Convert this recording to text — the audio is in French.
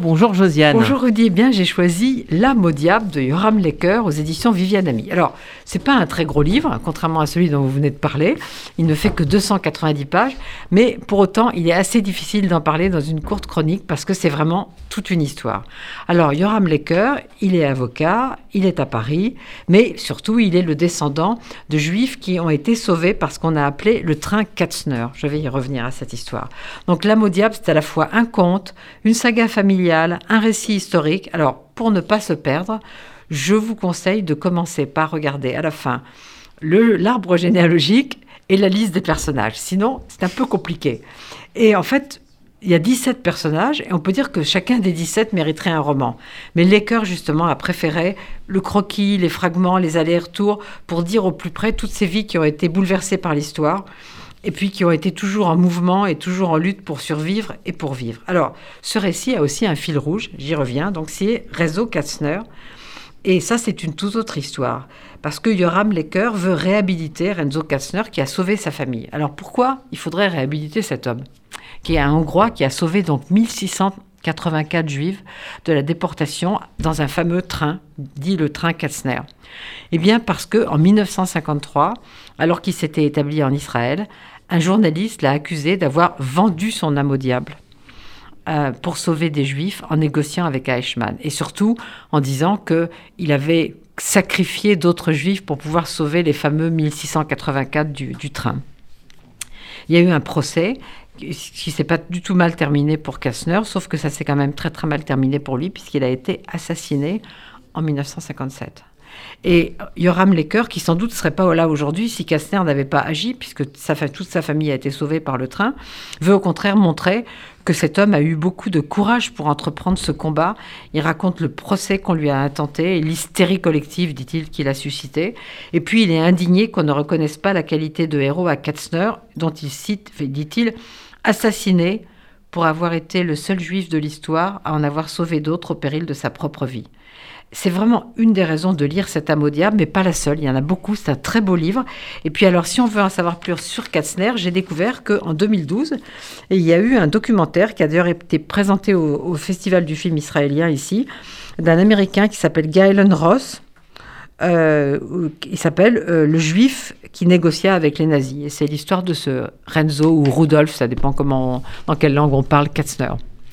Bonjour Josiane. Bonjour Rudy, eh bien j'ai choisi L'âme au diable de Yoram Lecker aux éditions Viviane Ami. Alors, c'est pas un très gros livre, contrairement à celui dont vous venez de parler. Il ne fait que 290 pages, mais pour autant, il est assez difficile d'en parler dans une courte chronique parce que c'est vraiment toute une histoire. Alors, Yoram Lecker, il est avocat, il est à Paris, mais surtout, il est le descendant de juifs qui ont été sauvés par ce qu'on a appelé le train Katzner. Je vais y revenir à cette histoire. Donc, L'âme au diable, c'est à la fois un conte, une saga familiale, un récit historique. Alors, pour ne pas se perdre, je vous conseille de commencer par regarder à la fin l'arbre généalogique et la liste des personnages. Sinon, c'est un peu compliqué. Et en fait, il y a 17 personnages et on peut dire que chacun des 17 mériterait un roman. Mais Lecker, justement, a préféré le croquis, les fragments, les allers-retours pour dire au plus près toutes ces vies qui ont été bouleversées par l'histoire et puis qui ont été toujours en mouvement et toujours en lutte pour survivre et pour vivre. Alors, ce récit a aussi un fil rouge, j'y reviens, donc c'est Réseau Katzner. Et ça, c'est une toute autre histoire. Parce que Yoram Lecker veut réhabiliter Renzo Katzner qui a sauvé sa famille. Alors pourquoi il faudrait réhabiliter cet homme Qui est un Hongrois qui a sauvé donc 1684 juifs de la déportation dans un fameux train, dit le train Katzner. Eh bien parce que en 1953, alors qu'il s'était établi en Israël, un journaliste l'a accusé d'avoir vendu son âme au diable euh, pour sauver des juifs en négociant avec Eichmann. Et surtout en disant qu'il avait sacrifié d'autres juifs pour pouvoir sauver les fameux 1684 du, du train. Il y a eu un procès qui s'est pas du tout mal terminé pour Kastner, sauf que ça s'est quand même très très mal terminé pour lui puisqu'il a été assassiné en 1957. Et Yoram Lecker, qui sans doute ne serait pas là aujourd'hui si Kastner n'avait pas agi, puisque toute sa famille a été sauvée par le train, veut au contraire montrer que cet homme a eu beaucoup de courage pour entreprendre ce combat. Il raconte le procès qu'on lui a intenté et l'hystérie collective, dit-il, qu'il a suscité. Et puis il est indigné qu'on ne reconnaisse pas la qualité de héros à Katzner, dont il cite, dit-il, assassiné pour avoir été le seul juif de l'histoire à en avoir sauvé d'autres au péril de sa propre vie. C'est vraiment une des raisons de lire cet âme mais pas la seule. Il y en a beaucoup. C'est un très beau livre. Et puis alors, si on veut en savoir plus sur Katzner, j'ai découvert qu'en 2012, il y a eu un documentaire qui a d'ailleurs été présenté au, Festival du film israélien ici, d'un Américain qui s'appelle Galen Ross. Euh, il s'appelle euh, Le Juif qui négocia avec les nazis. Et c'est l'histoire de ce Renzo ou Rudolf, ça dépend comment dans quelle langue on parle, Katzner.